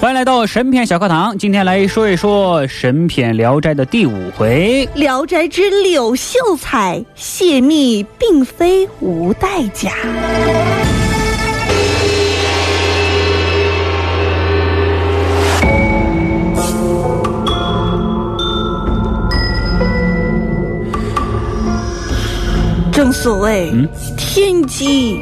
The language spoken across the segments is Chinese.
欢迎来到神片小课堂，今天来说一说神片《聊斋》的第五回《聊斋之柳秀才泄密，并非无代价》。正所谓，嗯天机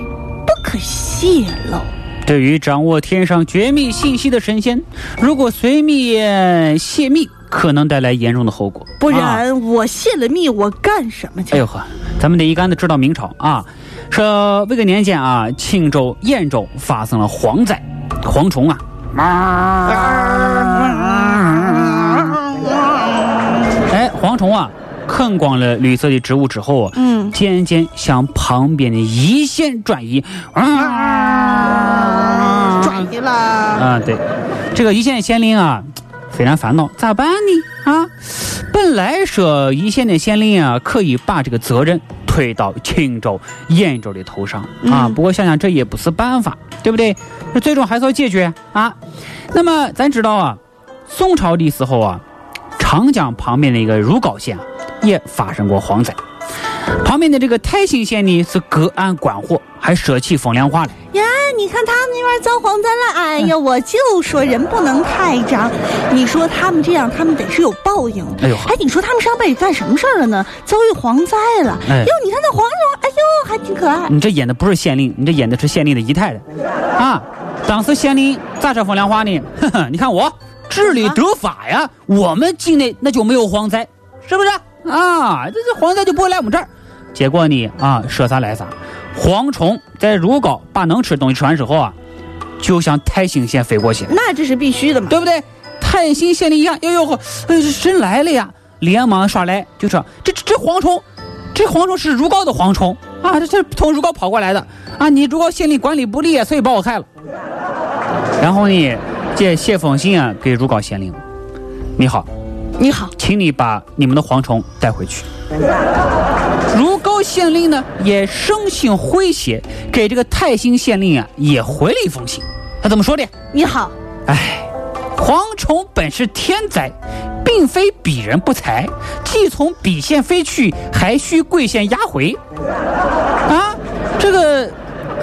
不可泄露。对于掌握天上绝密信息的神仙，如果随密呃泄密，可能带来严重的后果。不啊然我泄了密，我干什么去？哎呦呵，咱们得一竿子知道明朝啊，说这个年间啊，青州、兖州发生了蝗灾，蝗虫啊，哎，蝗虫啊，啃光了绿色的植物之后啊，嗯渐渐向旁边的一线转移，啊，转移了。啊，对，这个一线县令啊，非常烦恼，咋办呢？啊，本来说一线的县令啊，可以把这个责任推到青州、兖州的头上啊，嗯不过想想这也不是办法，对不对？那最终还是要解决啊。那么咱知道啊，宋朝的时候啊，长江旁边的一个如皋县啊，也发生过蝗灾。旁边的这个泰兴县呢是隔岸观火，还说起风凉话了。呀，你看他们那边遭蝗灾了，哎呀，我就说人不能太张。你说他们这样，他们得是有报应。哎呦哎，你说他们上辈子干什么事儿了呢？遭遇蝗灾了。哎呦，你看那蝗虫，哎呦，还挺可爱。你这演的不是县令，你这演的是县令的姨太太，啊！当时县令咋说风凉话呢？呵呵，你看我治理得法呀，我们境内那就没有蝗灾，是不是？啊，这这蝗灾就不会来我们这儿。结果呢，啊，说啥来啥，蝗虫在如皋把能吃的东西吃完之后啊，就向泰兴县飞过去，那这是必须的嘛。对不对？泰兴县令一看，哟哟呵，哎，神来了呀！连忙耍赖，就说这这这蝗虫，这蝗虫是如皋的蝗虫啊，这这从如皋跑过来的啊！你如皋县令管理不力，所以把我害了。然后呢，这写封信啊给如皋县令，你好，你好，请你把你们的蝗虫带回去。如皋县令呢也生性诙谐，给这个泰兴县令啊也回了一封信。他怎么说的？你好，哎，蝗虫本是天灾，并非鄙人不才，既从鄙县飞去，还需贵县押回。啊，这个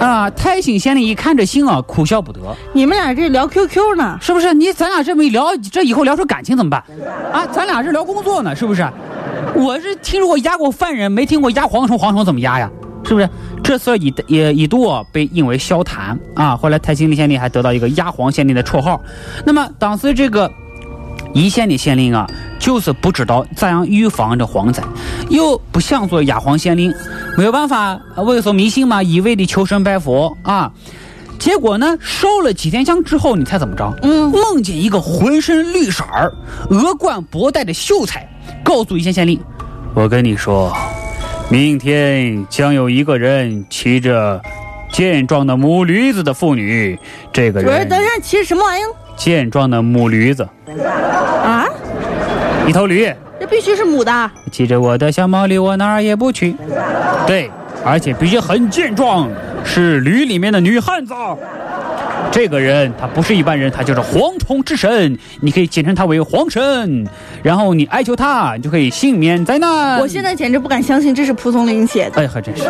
啊，泰兴县令一看这信啊，哭笑不得，你们俩这聊 QQ 呢？是不是？你咱俩这么一聊，这以后聊出感情怎么办？啊，咱俩这聊工作呢，是不是？我是听说过压过犯人，没听过压蝗虫，蝗虫怎么压呀？是不是？这事儿一也一度啊被引为笑谈啊。后来泰兴县令还得到一个压黄县令的绰号。那么当时这个一县的县令啊，就是不知道咋样预防这蝗灾，又不想做压黄县令，没有办法，啊为所迷信嘛，一味的求神拜佛啊。结果呢，烧了几天香之后，你猜怎么着？嗯梦见一个浑身绿色儿、额冠博带的秀才，告诉一线县令：“我跟你说，明天将有一个人骑着健壮的母驴子的妇女，这个不是，人等一下，骑着什么玩意儿健壮的母驴子，啊？一头驴，这必须是母的。骑着我的小毛驴，我哪儿也不去。对，而且必须很健壮，是驴里面的女汉子。这个人他不是一般人，他就是蝗虫之神，你可以简称他为蝗神。然后你哀求他，你就可以幸免灾难。我现在简直不敢相信这是蒲松龄写的。哎，还真是。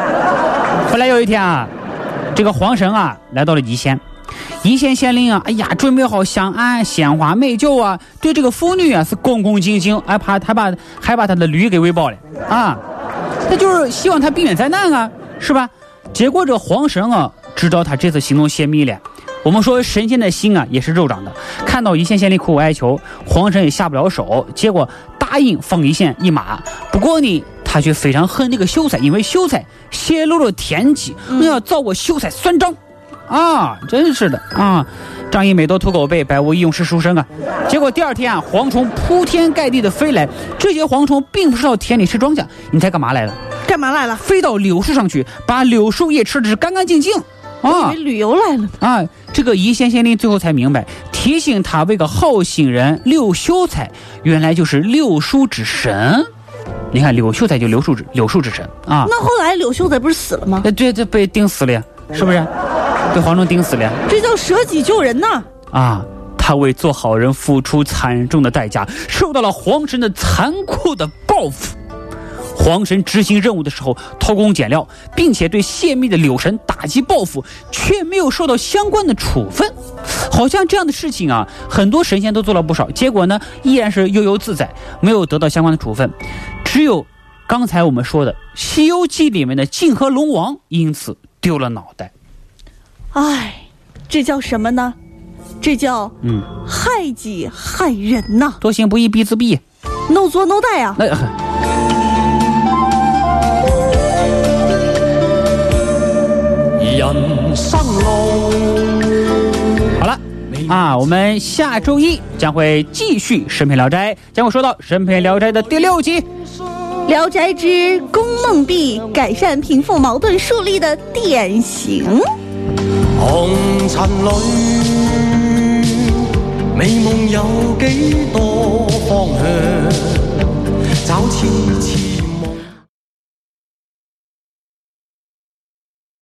后来有一天啊，这个蝗神啊来到了宜县，一线县令啊，哎呀，准备好香案、鲜花、美酒啊，对这个妇女啊是恭恭敬敬，还怕他把还把他的驴给喂饱了啊，他就是希望他避免灾难啊，是吧？结果这黄神啊，知道他这次行动泄密了。我们说神仙的心啊，也是肉长的。看到一线县令苦苦哀求，黄神也下不了手，结果答应放一线一马。不过呢，他却非常恨那个秀才，因为秀才泄露了天机，要找我秀才算账。啊，真是的啊！仗义每多屠狗辈，百无一用是书生啊。结果第二天啊，蝗虫铺天盖地的飞来，这些蝗虫并不是到田里吃庄稼，你猜干嘛来了？干嘛来了？飞到柳树上去，把柳树叶吃的是干干净净。啊，旅游来了啊！这个一县县令最后才明白，提醒他为个好心人柳秀才，原来就是柳树之神。你看柳秀才就柳树之柳树之神啊。那后来柳秀才不是死了吗？哎，对，这被钉死了呀，是不是？被黄忠钉死了。这叫舍己救人呐！啊，他为做好人付出惨重的代价，受到了黄神的残酷的报复。黄神执行任务的时候偷工减料，并且对泄密的柳神打击报复，却没有受到相关的处分。好像这样的事情啊，很多神仙都做了不少，结果呢，依然是悠悠自在，没有得到相关的处分。只有刚才我们说的《西游记》里面的泾河龙王因此丢了脑袋。唉，这叫什么呢？这叫嗯，害己害人呐！多行不义必自毙，no 作 no 带啊！人生路。好了啊，我们下周一将会继续《神篇聊斋》，将会说到《神篇聊斋》的第六集《聊斋之宫梦碧》，改善贫富矛盾树立的典型。红尘里，美梦有几多方向？找痴痴。